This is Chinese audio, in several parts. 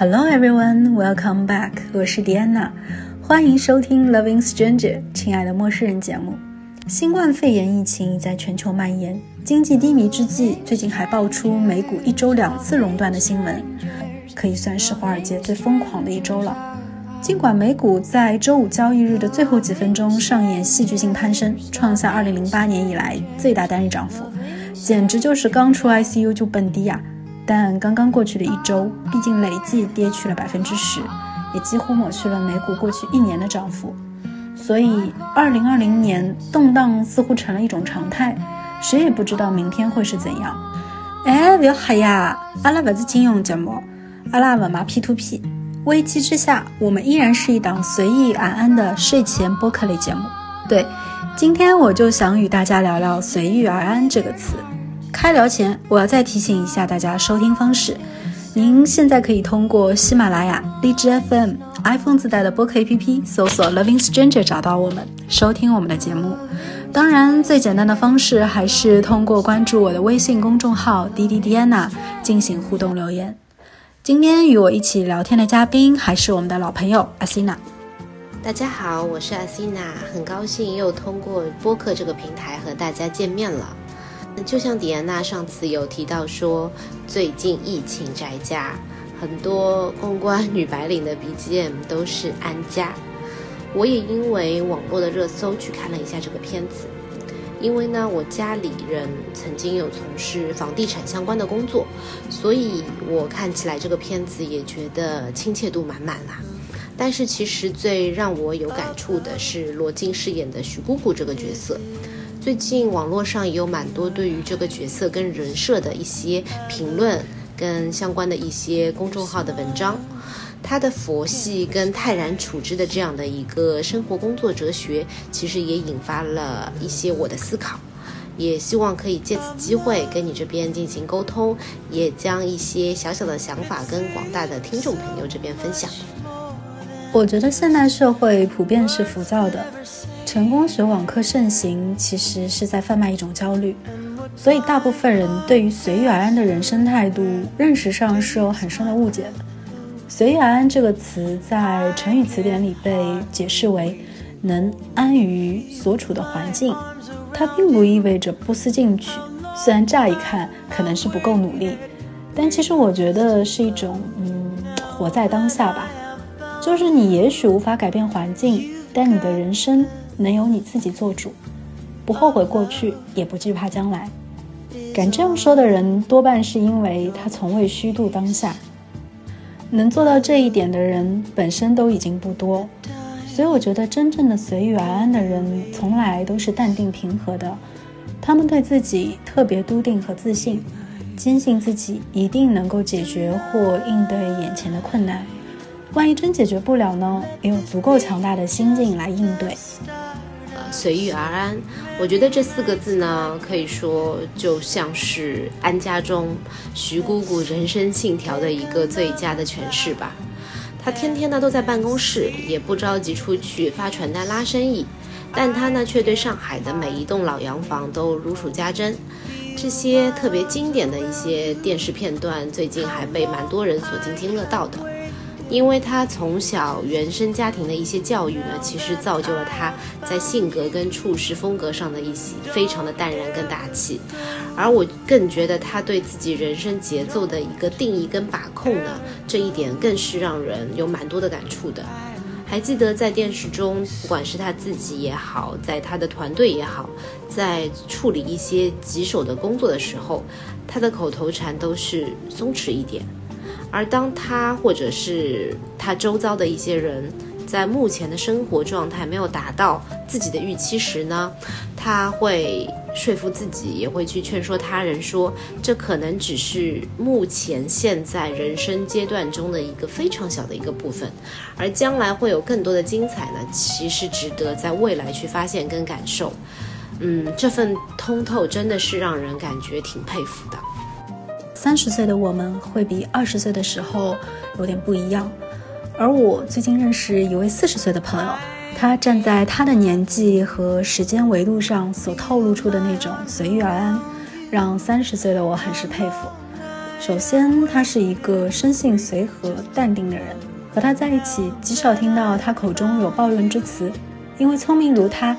Hello everyone, welcome back. 我是 Diana，欢迎收听 Loving Stranger，亲爱的陌生人节目。新冠肺炎疫情已在全球蔓延，经济低迷之际，最近还爆出美股一周两次熔断的新闻，可以算是华尔街最疯狂的一周了。尽管美股在周五交易日的最后几分钟上演戏剧性攀升，创下2008年以来最大单日涨幅，简直就是刚出 ICU 就蹦迪呀！但刚刚过去的一周，毕竟累计跌去了百分之十，也几乎抹去了美股过去一年的涨幅。所以，2020年动荡似乎成了一种常态，谁也不知道明天会是怎样。哎，不要吓呀！阿拉不是金融节目，阿拉不买 P to P。危机之下，我们依然是一档随意安安的睡前播客类节目。对，今天我就想与大家聊聊“随遇而安”这个词。开聊前，我要再提醒一下大家收听方式：您现在可以通过喜马拉雅、荔枝 FM、iPhone 自带的播客 APP 搜索 “Loving Stranger” 找到我们，收听我们的节目。当然，最简单的方式还是通过关注我的微信公众号“滴滴 Diana” 进行互动留言。今天与我一起聊天的嘉宾还是我们的老朋友阿西娜。大家好，我是阿西娜，很高兴又通过播客这个平台和大家见面了。就像迪安娜上次有提到说，最近疫情宅家，很多公关 女白领的 BGM 都是安家。我也因为网络的热搜去看了一下这个片子。因为呢，我家里人曾经有从事房地产相关的工作，所以我看起来这个片子也觉得亲切度满满啦。但是其实最让我有感触的是罗晋饰演的徐姑姑这个角色。最近网络上也有蛮多对于这个角色跟人设的一些评论，跟相关的一些公众号的文章。他的佛系跟泰然处之的这样的一个生活工作哲学，其实也引发了一些我的思考，也希望可以借此机会跟你这边进行沟通，也将一些小小的想法跟广大的听众朋友这边分享。我觉得现代社会普遍是浮躁的，成功学网课盛行，其实是在贩卖一种焦虑，所以大部分人对于随遇而安的人生态度认识上是有很深的误解的。随遇而安这个词在成语词典里被解释为能安于所处的环境，它并不意味着不思进取。虽然乍一看可能是不够努力，但其实我觉得是一种嗯活在当下吧。就是你也许无法改变环境，但你的人生能由你自己做主，不后悔过去，也不惧怕将来。敢这样说的人，多半是因为他从未虚度当下。能做到这一点的人本身都已经不多，所以我觉得真正的随遇而安的人从来都是淡定平和的。他们对自己特别笃定和自信，坚信自己一定能够解决或应对眼前的困难。万一真解决不了呢，也有足够强大的心境来应对。随遇而安，我觉得这四个字呢，可以说就像是安家中徐姑姑人生信条的一个最佳的诠释吧。她天天呢都在办公室，也不着急出去发传单拉生意，但她呢却对上海的每一栋老洋房都如数家珍。这些特别经典的一些电视片段，最近还被蛮多人所津津乐道的。因为他从小原生家庭的一些教育呢，其实造就了他在性格跟处事风格上的一些非常的淡然跟大气，而我更觉得他对自己人生节奏的一个定义跟把控呢，这一点更是让人有蛮多的感触的。还记得在电视中，不管是他自己也好，在他的团队也好，在处理一些棘手的工作的时候，他的口头禅都是松弛一点。而当他或者是他周遭的一些人在目前的生活状态没有达到自己的预期时呢，他会说服自己，也会去劝说他人，说这可能只是目前现在人生阶段中的一个非常小的一个部分，而将来会有更多的精彩呢，其实值得在未来去发现跟感受。嗯，这份通透真的是让人感觉挺佩服的。三十岁的我们会比二十岁的时候有点不一样，而我最近认识一位四十岁的朋友，他站在他的年纪和时间维度上所透露出的那种随遇而安，让三十岁的我很是佩服。首先，他是一个生性随和、淡定的人，和他在一起极少听到他口中有抱怨之词，因为聪明如他，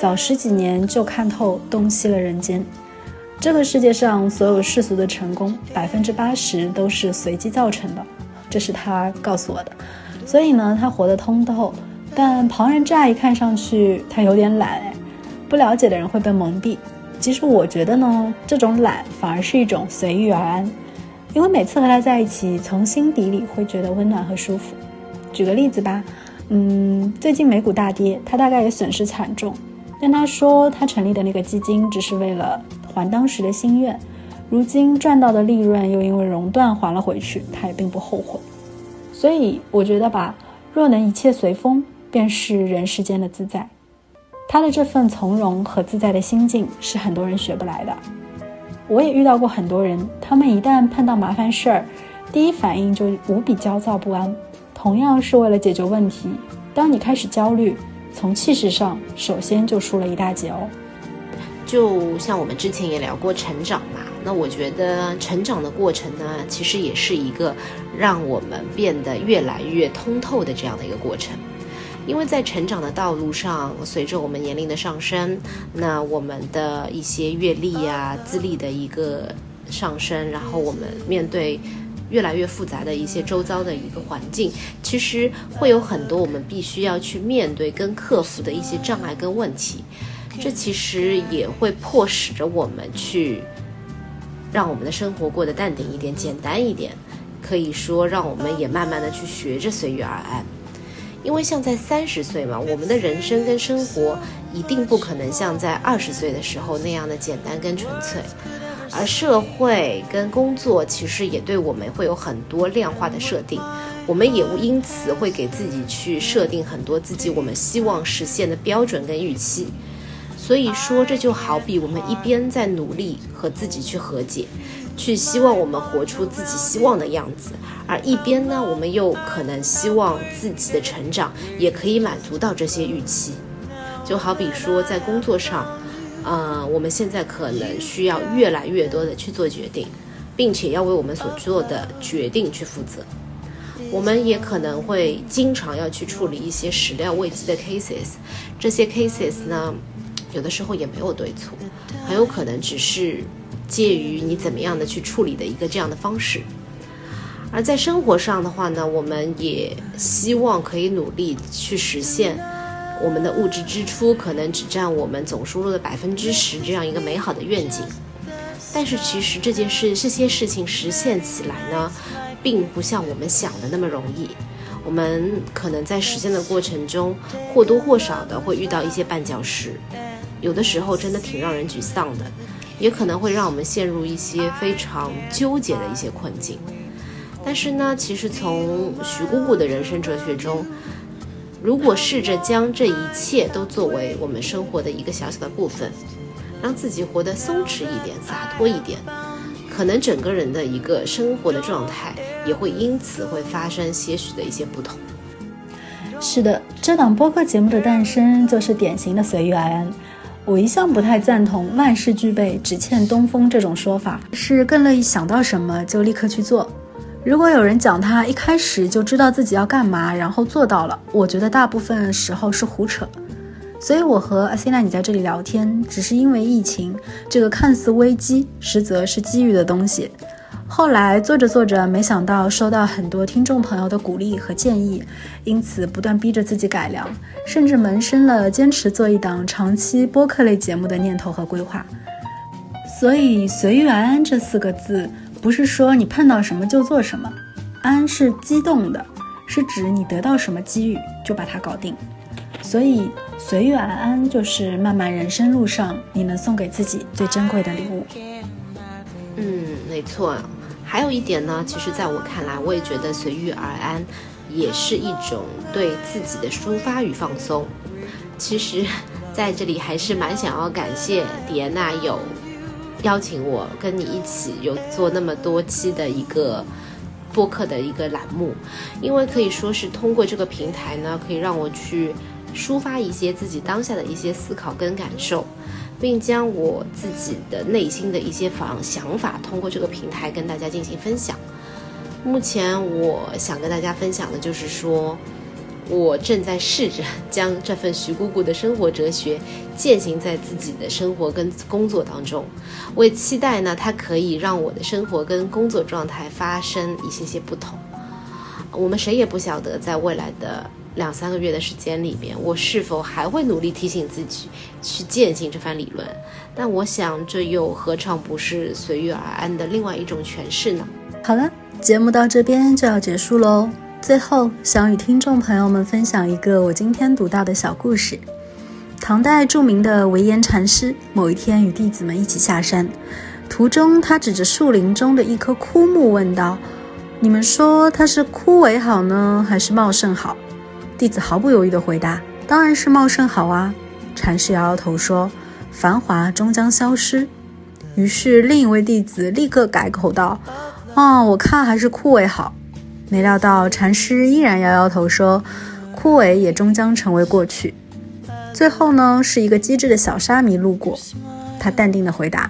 早十几年就看透洞悉了人间。这个世界上所有世俗的成功，百分之八十都是随机造成的，这是他告诉我的。所以呢，他活得通透，但旁人乍一看上去，他有点懒。不了解的人会被蒙蔽。其实我觉得呢，这种懒反而是一种随遇而安。因为每次和他在一起，从心底里会觉得温暖和舒服。举个例子吧，嗯，最近美股大跌，他大概也损失惨重，但他说他成立的那个基金只是为了还当时的心愿，如今赚到的利润又因为熔断还了回去，他也并不后悔。所以我觉得吧，若能一切随风，便是人世间的自在。他的这份从容和自在的心境是很多人学不来的。我也遇到过很多人，他们一旦碰到麻烦事儿，第一反应就无比焦躁不安。同样是为了解决问题，当你开始焦虑，从气势上首先就输了一大截哦。就像我们之前也聊过成长嘛，那我觉得成长的过程呢，其实也是一个让我们变得越来越通透的这样的一个过程。因为在成长的道路上，随着我们年龄的上升，那我们的一些阅历啊、资历的一个上升，然后我们面对越来越复杂的一些周遭的一个环境，其实会有很多我们必须要去面对跟克服的一些障碍跟问题。这其实也会迫使着我们去让我们的生活过得淡定一点、简单一点，可以说让我们也慢慢的去学着随遇而安。因为像在三十岁嘛，我们的人生跟生活一定不可能像在二十岁的时候那样的简单跟纯粹，而社会跟工作其实也对我们会有很多量化的设定，我们也因此会给自己去设定很多自己我们希望实现的标准跟预期。所以说，这就好比我们一边在努力和自己去和解。去希望我们活出自己希望的样子，而一边呢，我们又可能希望自己的成长也可以满足到这些预期。就好比说在工作上，呃，我们现在可能需要越来越多的去做决定，并且要为我们所做的决定去负责。我们也可能会经常要去处理一些始料未及的 cases，这些 cases 呢，有的时候也没有对错，很有可能只是。介于你怎么样的去处理的一个这样的方式，而在生活上的话呢，我们也希望可以努力去实现我们的物质支出可能只占我们总收入的百分之十这样一个美好的愿景。但是其实这件事这些事情实现起来呢，并不像我们想的那么容易。我们可能在实现的过程中或多或少的会遇到一些绊脚石，有的时候真的挺让人沮丧的。也可能会让我们陷入一些非常纠结的一些困境，但是呢，其实从徐姑姑的人生哲学中，如果试着将这一切都作为我们生活的一个小小的部分，让自己活得松弛一点、洒脱一点，可能整个人的一个生活的状态也会因此会发生些许的一些不同。是的，这档播客节目的诞生就是典型的随遇而安。我一向不太赞同“万事俱备，只欠东风”这种说法，是更乐意想到什么就立刻去做。如果有人讲他一开始就知道自己要干嘛，然后做到了，我觉得大部分时候是胡扯。所以，我和阿西娜你在这里聊天，只是因为疫情这个看似危机，实则是机遇的东西。后来做着做着，没想到收到很多听众朋友的鼓励和建议，因此不断逼着自己改良，甚至萌生了坚持做一档长期播客类节目的念头和规划。所以“随遇而安”这四个字，不是说你碰到什么就做什么，安是激动的，是指你得到什么机遇就把它搞定。所以“随遇而安”就是漫漫人生路上你能送给自己最珍贵的礼物。嗯，没错。还有一点呢，其实在我看来，我也觉得随遇而安，也是一种对自己的抒发与放松。其实，在这里还是蛮想要感谢迪安娜有邀请我跟你一起有做那么多期的一个播客的一个栏目，因为可以说是通过这个平台呢，可以让我去抒发一些自己当下的一些思考跟感受。并将我自己的内心的一些方想法通过这个平台跟大家进行分享。目前我想跟大家分享的就是说。我正在试着将这份徐姑姑的生活哲学践行在自己的生活跟工作当中。我也期待呢，它可以让我的生活跟工作状态发生一些些不同。我们谁也不晓得，在未来的两三个月的时间里面，我是否还会努力提醒自己去践行这番理论。但我想，这又何尝不是随遇而安的另外一种诠释呢？好了，节目到这边就要结束喽。最后，想与听众朋友们分享一个我今天读到的小故事。唐代著名的唯严禅师，某一天与弟子们一起下山，途中他指着树林中的一棵枯木问道：“你们说它是枯萎好呢，还是茂盛好？”弟子毫不犹豫地回答：“当然是茂盛好啊！”禅师摇摇头说：“繁华终将消失。”于是另一位弟子立刻改口道：“哦，我看还是枯萎好。”没料到禅师依然摇摇头说：“枯萎也终将成为过去。”最后呢，是一个机智的小沙弥路过，他淡定地回答：“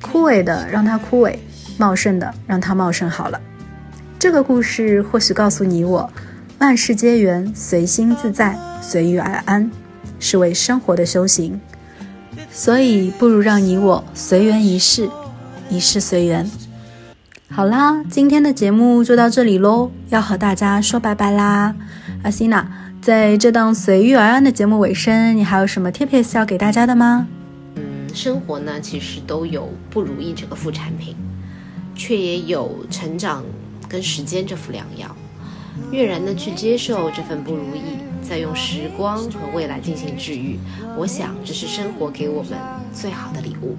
枯萎的让它枯萎，茂盛的让它茂盛好了。”这个故事或许告诉你我：万事皆缘，随心自在，随遇而安，是为生活的修行。所以，不如让你我随缘一世，一世随缘。好啦，今天的节目就到这里喽，要和大家说拜拜啦。阿西娜，在这档随遇而安的节目尾声，你还有什么 tips 要给大家的吗？嗯，生活呢，其实都有不如意这个副产品，却也有成长跟时间这副良药。悦然的去接受这份不如意，再用时光和未来进行治愈。我想这是生活给我们最好的礼物。